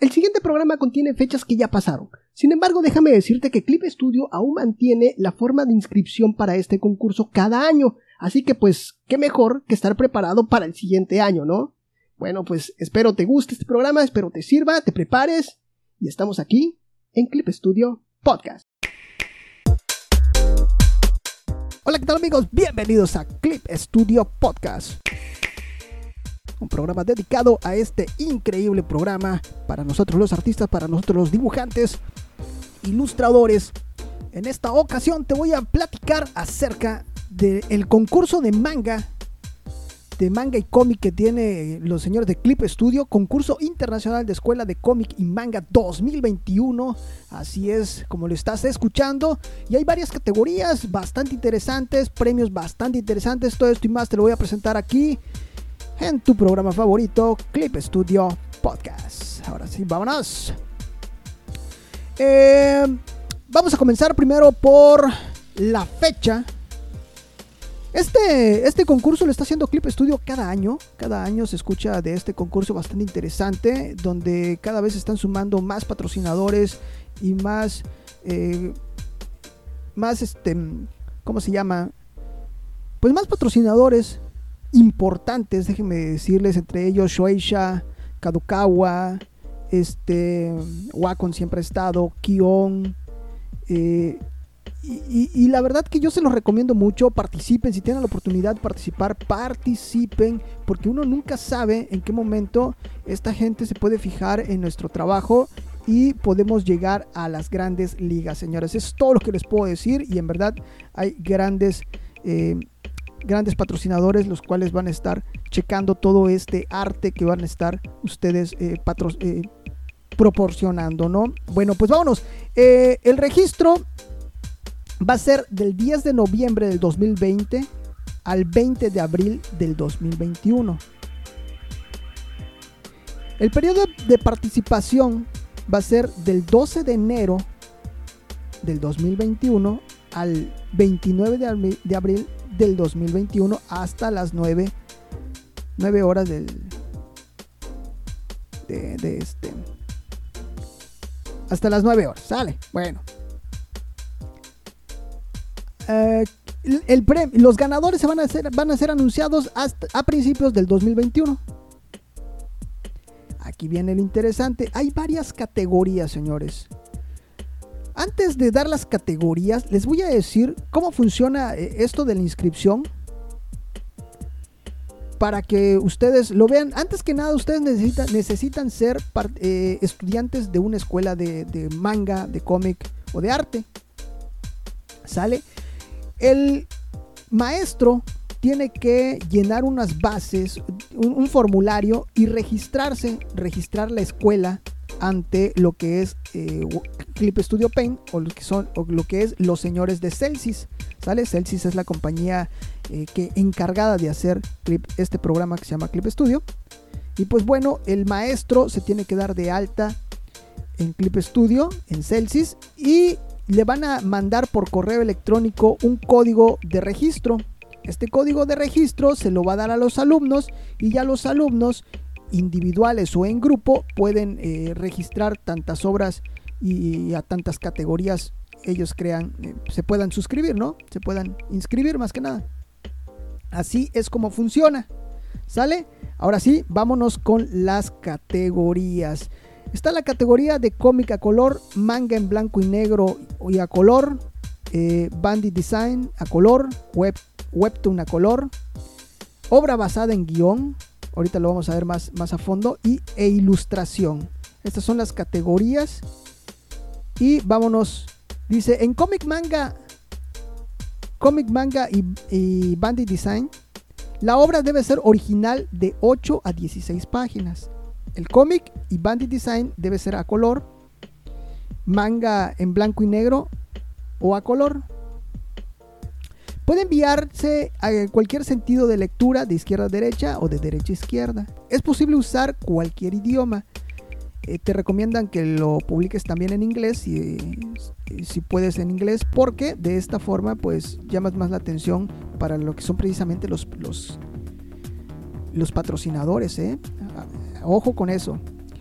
El siguiente programa contiene fechas que ya pasaron. Sin embargo, déjame decirte que Clip Studio aún mantiene la forma de inscripción para este concurso cada año. Así que pues, qué mejor que estar preparado para el siguiente año, ¿no? Bueno, pues espero te guste este programa, espero te sirva, te prepares y estamos aquí en Clip Studio Podcast. Hola, ¿qué tal amigos? Bienvenidos a Clip Studio Podcast. Un programa dedicado a este increíble programa para nosotros los artistas, para nosotros los dibujantes, ilustradores. En esta ocasión te voy a platicar acerca del concurso de manga de manga y cómic que tiene los señores de Clip Studio, concurso internacional de escuela de cómic y manga 2021. Así es, como lo estás escuchando. Y hay varias categorías bastante interesantes, premios bastante interesantes. Todo esto y más te lo voy a presentar aquí en tu programa favorito, Clip Studio Podcast. Ahora sí, vámonos. Eh, vamos a comenzar primero por la fecha este, este concurso lo está haciendo Clip Studio cada año. Cada año se escucha de este concurso bastante interesante, donde cada vez están sumando más patrocinadores y más, eh, más este, ¿cómo se llama? Pues más patrocinadores importantes, déjenme decirles, entre ellos Shueisha, Kadokawa, este, Wacom siempre ha estado, Kion, eh, y, la verdad que yo se los recomiendo mucho, participen, si tienen la oportunidad de participar, participen, porque uno nunca sabe en qué momento esta gente se puede fijar en nuestro trabajo y podemos llegar a las grandes ligas, señores. es todo lo que les puedo decir y en verdad hay grandes... Eh, grandes patrocinadores los cuales van a estar checando todo este arte que van a estar ustedes eh, eh, proporcionando, ¿no? Bueno, pues vámonos. el registro va a ser del 10 de noviembre del 2020 al 20 de abril del 2021. El periodo de participación va a ser del 12 de enero del 2021 al 29 de abril del 2021 hasta las 9, 9 horas del de, este hasta las 9 horas, sale. Bueno, eh, el los ganadores se van a, ser, van a ser anunciados hasta a principios del 2021. Aquí viene lo interesante. Hay varias categorías, señores. Antes de dar las categorías, les voy a decir cómo funciona eh, esto de la inscripción. Para que ustedes lo vean. Antes que nada, ustedes necesitan, ser eh, estudiantes de una escuela de, de manga, de cómic o de arte. ¿Sale? El maestro tiene que llenar unas bases, un, formulario y registrarse, registrar la escuela ante lo que es eh, Clip Studio Paint o lo que son es los señores de Celsius, ¿sale? Celsius es la compañía eh, que encargada de hacer este programa que se llama Clip Studio. Y pues bueno, el maestro se tiene que dar de alta en Clip Studio, en Celsius y le van a mandar por correo electrónico un código de registro. Este código de registro se lo va a dar a los alumnos y ya los alumnos individuales o en grupo pueden eh, registrar tantas obras y, a tantas categorías ellos crean, eh, se puedan suscribir, ¿no? Se puedan inscribir más que nada. Así es como funciona. ¿Sale? Ahora sí, vámonos con las categorías. Está la categoría de cómic a color, manga en blanco y negro y a color, eh, bandit design a color, web, webtoon a color, obra basada en guion, ahorita lo vamos a ver más, más a fondo, y, e ilustración. Estas son las categorías. Y vámonos. Dice, en cómic manga, cómic manga y, y bandit design, la obra debe ser original de 8 a 16 páginas. El cómic y Bandit Design debe ser a color, manga en blanco y negro o a color. Puede enviarse a cualquier sentido de lectura de izquierda a derecha o de derecha a izquierda. Es posible usar cualquier idioma. Eh, te recomiendan que lo publiques también en inglés si, puedes en inglés porque de esta forma pues llamas más la atención para lo que son precisamente los, los, patrocinadores. ¿eh? Ojo con eso.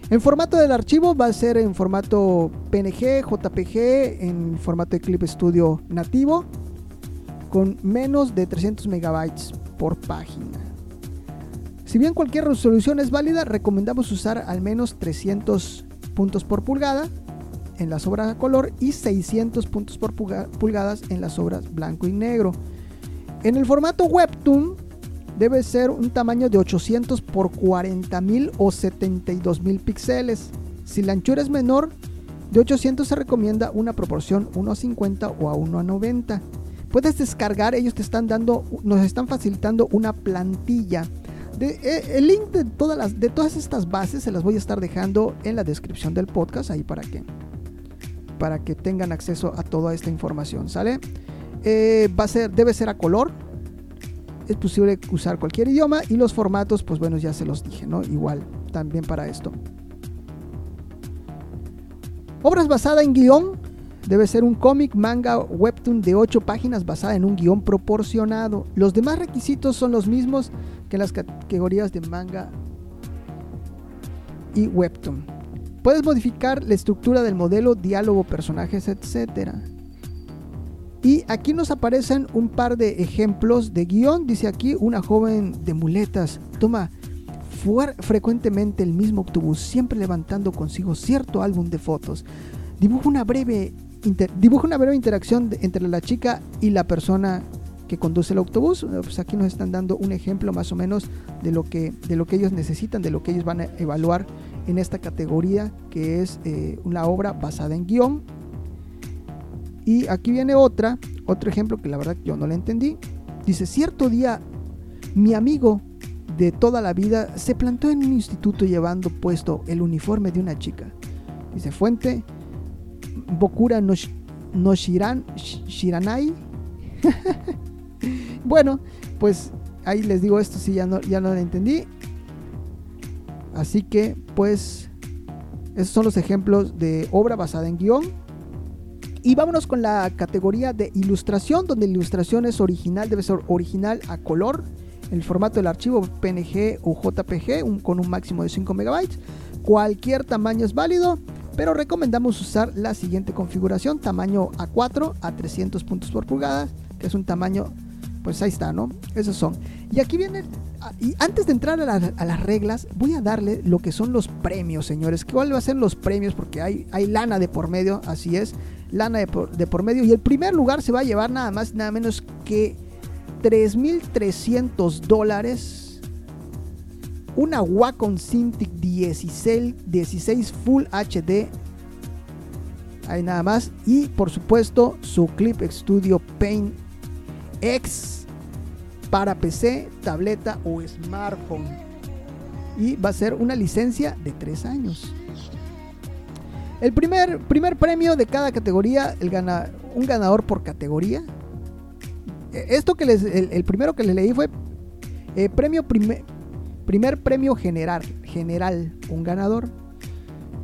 En formato del archivo va a ser en formato PNG, JPG, en formato de Clip Studio nativo, con menos de 300 megabytes por página. Si bien cualquier resolución es válida, recomendamos usar al menos 300 puntos por pulgada en las obras a color y 600 puntos por pulgadas en las obras blanco y negro. En el formato Webtoon debe ser un tamaño de 800 por 40.000 o 72.000 píxeles. Si la anchura es menor de 800 se recomienda una proporción 1 a 50 o a 1 a 90. Puedes descargar, ellos te están dando, nos están facilitando una plantilla. Eh, el link de todas, las, de todas estas bases se las voy a estar dejando en la descripción del podcast, ahí para que, para que tengan acceso a toda esta información, ¿sale? Eh, va a ser, debe ser a color, es posible usar cualquier idioma y los formatos, pues bueno, ya se los dije, ¿no? Igual, también para esto. Obras basadas en guion. Debe ser un cómic, manga, webtoon de 8 páginas basada en un guion proporcionado. Los demás requisitos son los mismos que las categorías de manga y webtoon. Puedes modificar la estructura del modelo, diálogo, personajes, etcétera. Y aquí nos aparecen un par de ejemplos de guion. Dice aquí una joven de muletas toma frecuentemente el mismo autobús, siempre levantando consigo cierto álbum de fotos. Dibuja una breve, dibuja una breve interacción entre la chica y la persona que conduce el autobús. Pues aquí nos están dando un ejemplo más o menos de lo que, de lo que ellos necesitan, de lo que ellos van a evaluar en esta categoría que es eh, una obra basada en guion y aquí viene otra, otro ejemplo que la verdad yo no le entendí. Dice, cierto día mi amigo de toda la vida se plantó en un instituto llevando puesto el uniforme de una chica. Dice, fuente, Bokura no, no Shiran, Shiranai. bueno, pues ahí les digo esto, si ya no, ya no lo entendí. Así que, pues, esos son los ejemplos de obra basada en guion y vámonos con la categoría de ilustración, donde ilustración es original, debe ser original a color, el formato del archivo PNG o JPG con un máximo de 5 megabytes. Cualquier tamaño es válido, pero recomendamos usar la siguiente configuración, tamaño A4 a 300 puntos por pulgada, que es un tamaño, pues ahí está, ¿no? Esos son. Y aquí viene, y antes de entrar a, a, las reglas, voy a darle lo que son los premios, señores. ¿Cuáles van a ser los premios? Porque hay, hay lana de por medio, así es lana de por, medio. Y el primer lugar se va a llevar nada más nada menos que 3.300 dólares. Una Wacom Cintiq 16, 16 Full HD. Ahí nada más. Y por supuesto su Clip Studio Paint X para PC, tableta o smartphone. Y va a ser una licencia de 3 años. El primer, primer premio de cada categoría, el gana, un ganador por categoría. E, esto que les, el, primero que les leí fue eh, premio primer, primer premio general, general, un ganador.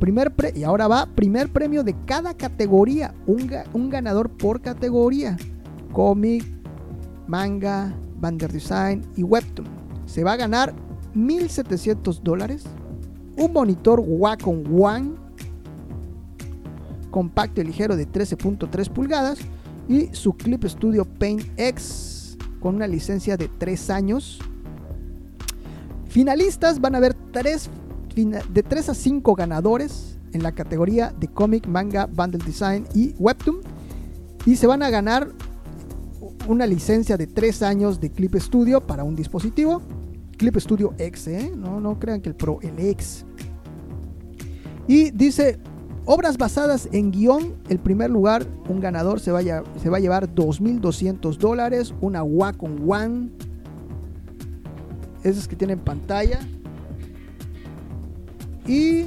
Primer y ahora va primer premio de cada categoría, un, ganador por categoría. Cómic, manga, Bander Design y Webtoon. Se va a ganar 1.700 dólares, un monitor Wacom One compacto y ligero de 13.3 pulgadas y su Clip Studio Paint X con una licencia de 3 años. Finalistas van a haber tres, de 3 a 5 ganadores en la categoría de cómic, manga, bundle design y webtoon. Y se van a ganar una licencia de 3 años de Clip Studio para un dispositivo. Clip Studio X, ¿eh? no, no crean que el Pro, el X. Y dice, Obras basadas en guion, el primer lugar, un ganador se va a, se va a llevar 2.200 dólares, una Wacom One, esas que tienen pantalla. Y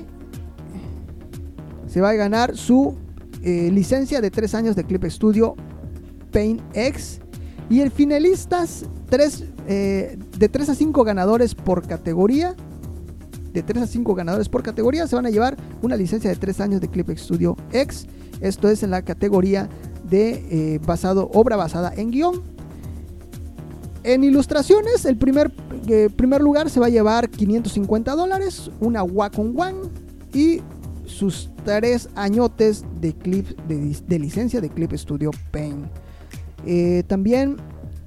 se va a ganar su eh, licencia de 3 años de Clip Studio Paint X. Y el finalistas, tres, eh, de 3 a 5 ganadores por categoría de 3 a 5 ganadores por categoría se van a llevar una licencia de 3 años de Clip Studio X. Esto es en la categoría de eh, basado, obra basada en guion. En ilustraciones, el primer, eh, primer lugar se va a llevar 550 dólares, una Wacom One y sus tres añotes de, clip, de, licencia de Clip Studio Paint. Eh, también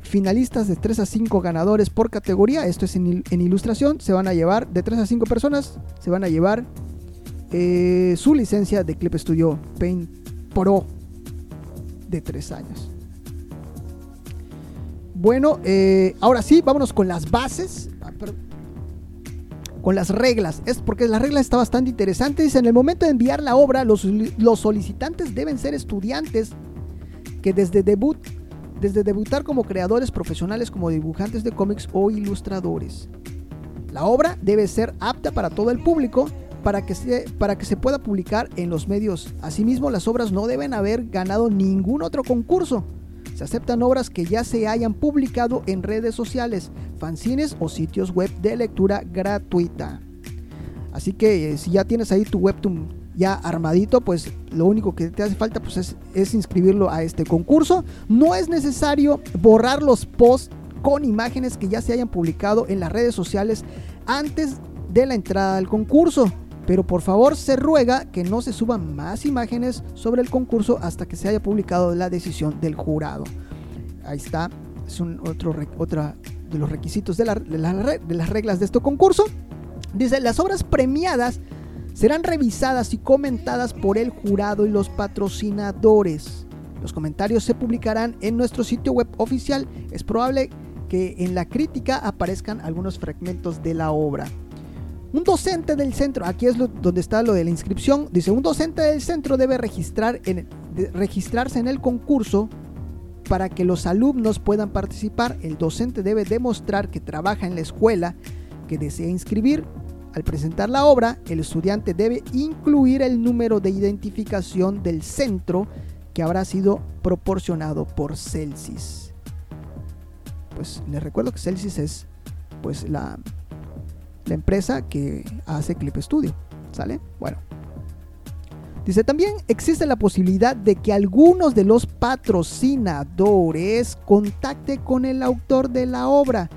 finalistas de 3 a 5 ganadores por categoría, esto es en, ilustración, se van a llevar, de 3 a 5 personas, se van a llevar eh, su licencia de Clip Studio Paint Pro de 3 años. Bueno, eh, ahora sí, vámonos con las bases. Ah, con las reglas. Es porque la regla está bastante interesante. Dice, en el momento de enviar la obra, los, los solicitantes deben ser estudiantes que desde debut desde debutar como creadores profesionales como dibujantes de cómics o ilustradores. La obra debe ser apta para todo el público para que, se, para que se pueda publicar en los medios. Asimismo, las obras no deben haber ganado ningún otro concurso. Se aceptan obras que ya se hayan publicado en redes sociales, fanzines o sitios web de lectura gratuita. Así que eh, si ya tienes ahí tu webtoon ya armadito, pues lo único que te hace falta pues es, inscribirlo a este concurso. No es necesario borrar los posts con imágenes que ya se hayan publicado en las redes sociales antes de la entrada al concurso. Pero por favor se ruega que no se suban más imágenes sobre el concurso hasta que se haya publicado la decisión del jurado. Ahí está, es otro de los requisitos de, de las reglas de este concurso. Dice, las obras premiadas serán revisadas y comentadas por el jurado y los patrocinadores. Los comentarios se publicarán en nuestro sitio web oficial. Es probable que en la crítica aparezcan algunos fragmentos de la obra. Un docente del centro, aquí es donde está lo de la inscripción, dice, un docente del centro debe registrar en, registrarse en el concurso para que los alumnos puedan participar. El docente debe demostrar que trabaja en la escuela que desea inscribir al presentar la obra, el estudiante debe incluir el número de identificación del centro que habrá sido proporcionado por Celsius. Pues les recuerdo que Celsius es pues la, la empresa que hace Clip Studio. ¿Sale? Bueno. Dice también existe la posibilidad de que algunos de los patrocinadores contacte con el autor de la obra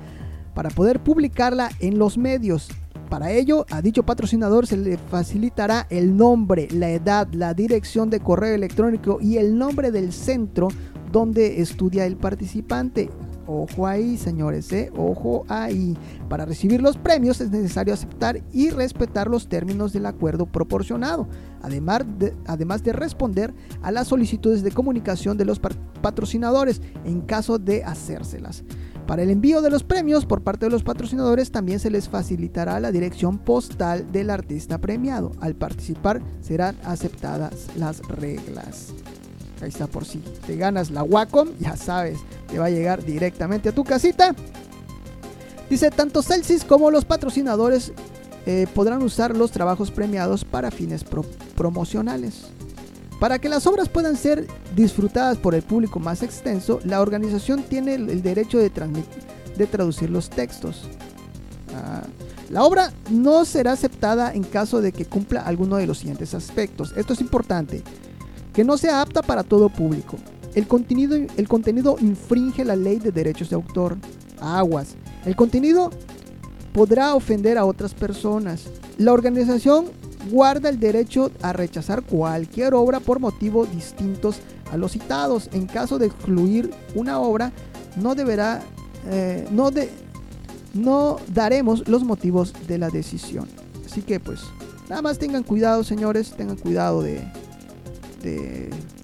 para poder publicarla en los medios para ello, a dicho patrocinador se le facilitará el nombre, la edad, la dirección de correo electrónico y el nombre del centro donde estudia el participante. Ojo ahí, señores, ¿eh? ojo ahí. Para recibir los premios es necesario aceptar y respetar los términos del acuerdo proporcionado, además de, además de responder a las solicitudes de comunicación de los patrocinadores en caso de hacérselas. Para el envío de los premios por parte de los patrocinadores también se les facilitará la dirección postal del artista premiado. Al participar serán aceptadas las reglas. Ahí está por si te ganas la Wacom, ya sabes, te va a llegar directamente a tu casita. Dice, tanto Celsius como los patrocinadores eh, podrán usar los trabajos premiados para fines promocionales. Para que las obras puedan ser disfrutadas por el público más extenso, la organización tiene el derecho de, de traducir los textos. Ah, la obra no será aceptada en caso de que cumpla alguno de los siguientes aspectos. Esto es importante. Que no sea apta para todo público. El contenido, el contenido infringe la ley de derechos de autor. Aguas. El contenido podrá ofender a otras personas. La organización guarda el derecho a rechazar cualquier obra por motivos distintos a los citados. En caso de excluir una obra, no deberá, eh, no, de, no daremos los motivos de la decisión. Así que pues, nada más tengan cuidado, señores, tengan cuidado de,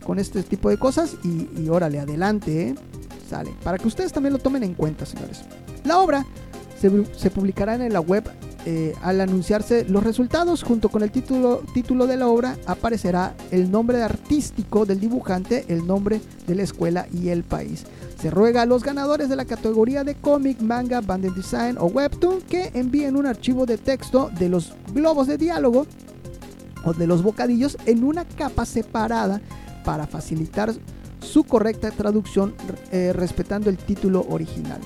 con este tipo de cosas y, y órale, adelante, ¿eh? sale. Para que ustedes también lo tomen en cuenta, señores. La obra se, se publicará en la web eh, al anunciarse los resultados, junto con el título, título de la obra, aparecerá el nombre artístico del dibujante, el nombre de la escuela y el país. Se ruega a los ganadores de la categoría de cómic, manga, banded design o webtoon que envíen un archivo de texto de los globos de diálogo o de los bocadillos en una capa separada para facilitar su correcta traducción eh, respetando el título original.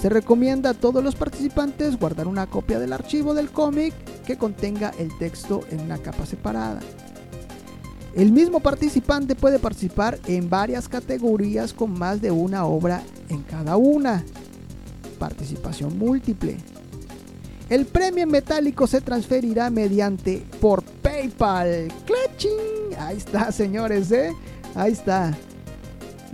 Se recomienda a todos los participantes guardar una copia del archivo del cómic que contenga el texto en una capa separada. El mismo participante puede participar en varias categorías con más de una obra en cada una. Participación múltiple. El premio metálico se transferirá mediante por PayPal. ¡Clutching! Ahí está, señores, ¿eh? Ahí está.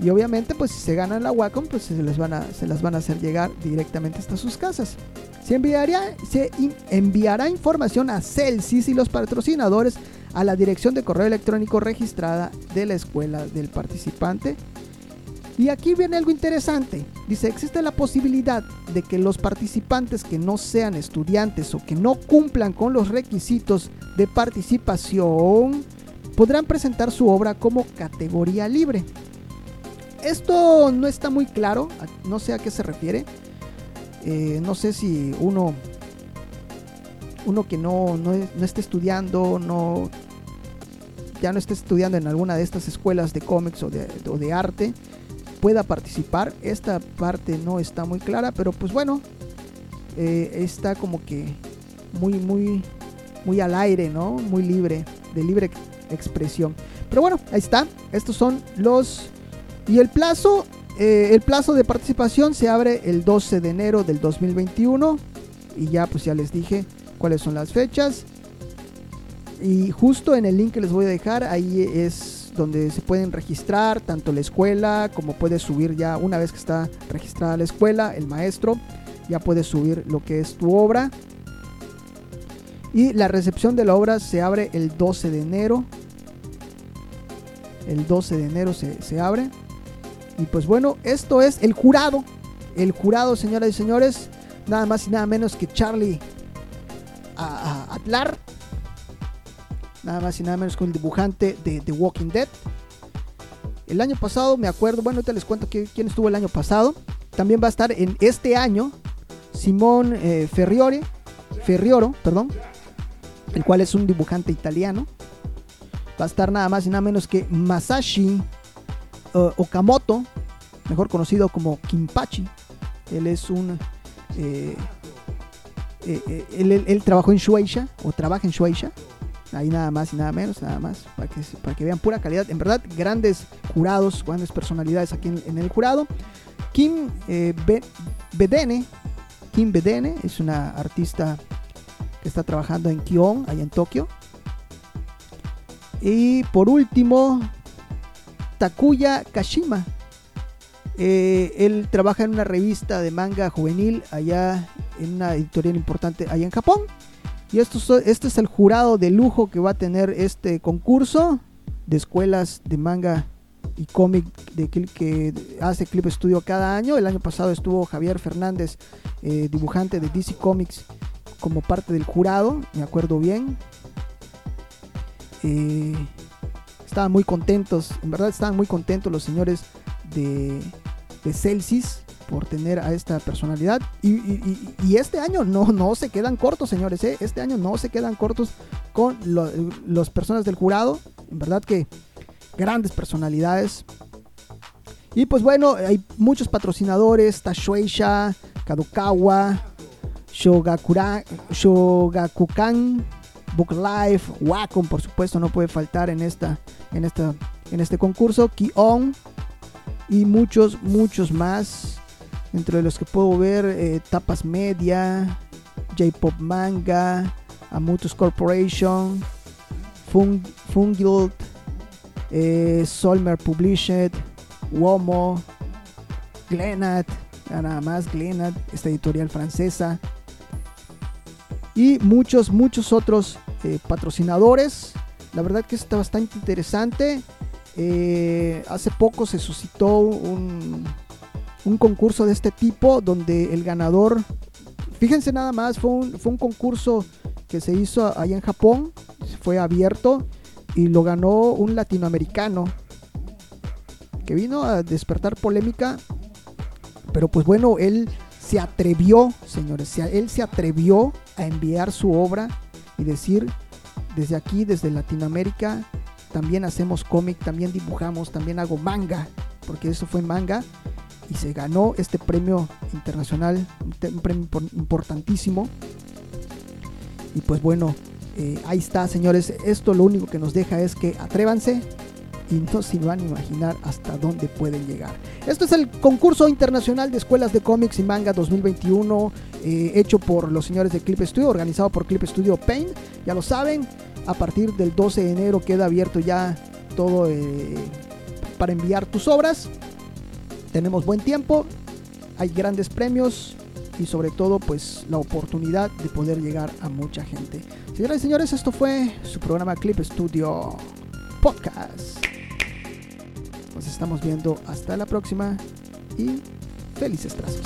Y obviamente, pues si se ganan la Wacom, pues se, les van a, se las van a hacer llegar directamente hasta sus casas. Se enviará, se enviará información a Celsius y los patrocinadores a la dirección de correo electrónico registrada de la escuela del participante. Y aquí viene algo interesante. Dice, existe la posibilidad de que los participantes que no sean estudiantes o que no cumplan con los requisitos de participación podrán presentar su obra como categoría libre. Esto no está muy claro, no sé a qué se refiere. Eh, no sé si uno, uno que no, no, esté estudiando, no, ya no esté estudiando en alguna de estas escuelas de cómics o de, arte, pueda participar. Esta parte no está muy clara, pero pues bueno, eh, está como que muy, muy, muy al aire, ¿no? Muy libre, de libre expresión. Pero bueno, ahí está. Estos son los y el plazo, eh, el plazo de participación se abre el 12 de enero del 2021. Y ya pues ya les dije cuáles son las fechas. Y justo en el link que les voy a dejar, ahí es donde se pueden registrar tanto la escuela como puedes subir ya una vez que está registrada la escuela, el maestro, ya puedes subir lo que es tu obra. Y la recepción de la obra se abre el 12 de enero. El 12 de enero se, se abre. Y pues bueno, esto es el jurado. El jurado, señoras y señores, nada más y nada menos que Charlie Atlar. Nada más y nada menos que el dibujante de The Walking Dead. El año pasado, me acuerdo, bueno, ahorita les cuento quién estuvo el año pasado. También va a estar en este año Simón eh, Ferriore, Ferrioro, perdón, el cual es un dibujante italiano. Va a estar nada más y nada menos que Masashi Okamoto, mejor conocido como Kimpachi. Él es un... Eh, eh, eh, él, trabajó en Shueisha, o trabaja en Shueisha. Ahí nada más y nada menos, nada más, para que, para que vean pura calidad. En verdad, grandes jurados, grandes personalidades aquí en, el jurado. Kim Bedene, Kim Bedene es una artista que está trabajando en Kion, allá en Tokio. Y por último, Takuya Kashima. Eh, él trabaja en una revista de manga juvenil allá en una editorial importante allá en Japón. Y esto, este es el jurado de lujo que va a tener este concurso de escuelas de manga y cómic de que hace Clip Studio cada año. El año pasado estuvo Javier Fernández, eh, dibujante de DC Comics, como parte del jurado, me acuerdo bien. Eh, estaban muy contentos, en verdad estaban muy contentos los señores de, de Celsius por tener a esta personalidad. Y, este año no, no se quedan cortos, señores. ¿eh? Este año no se quedan cortos con las personas del jurado. En verdad que grandes personalidades. Y pues bueno, hay muchos patrocinadores. Tashueisha, Kadokawa, Shogakukan, Book Life, Wacom, por supuesto, no puede faltar en esta en, esta, en este concurso, Kion y muchos, muchos más. Entre los que puedo ver, eh, Tapas Media, J-Pop Manga, Amutus Corporation, Fung, Fungild, eh, Solmer Published, Womo, Glenat, nada más Glenat, esta editorial francesa, y muchos, muchos otros eh, patrocinadores la verdad que está bastante interesante. Hace poco se suscitó un, un, concurso de este tipo donde el ganador, fíjense nada más, fue un, fue un concurso que se hizo allá en Japón, fue abierto y lo ganó un latinoamericano que vino a despertar polémica, pero pues bueno, él se atrevió, señores, él se atrevió a enviar su obra y decir desde aquí, desde Latinoamérica, también hacemos cómic, también dibujamos, también hago manga, porque eso fue manga y se ganó este premio internacional, un premio importantísimo. Y pues bueno, eh, ahí está, señores. Esto lo único que nos deja es que atrévanse y no se van a imaginar hasta dónde pueden llegar. Esto es el concurso internacional de escuelas de cómics y manga 2021, eh, hecho por los señores de Clip Studio, organizado por Clip Studio Paint. Ya lo saben. A partir del 12 de enero queda abierto ya todo eh, para enviar tus obras. Tenemos buen tiempo, hay grandes premios y sobre todo pues la oportunidad de poder llegar a mucha gente. Señoras y señores, esto fue su programa Clip Studio Podcast. Nos estamos viendo hasta la próxima y felices trazos.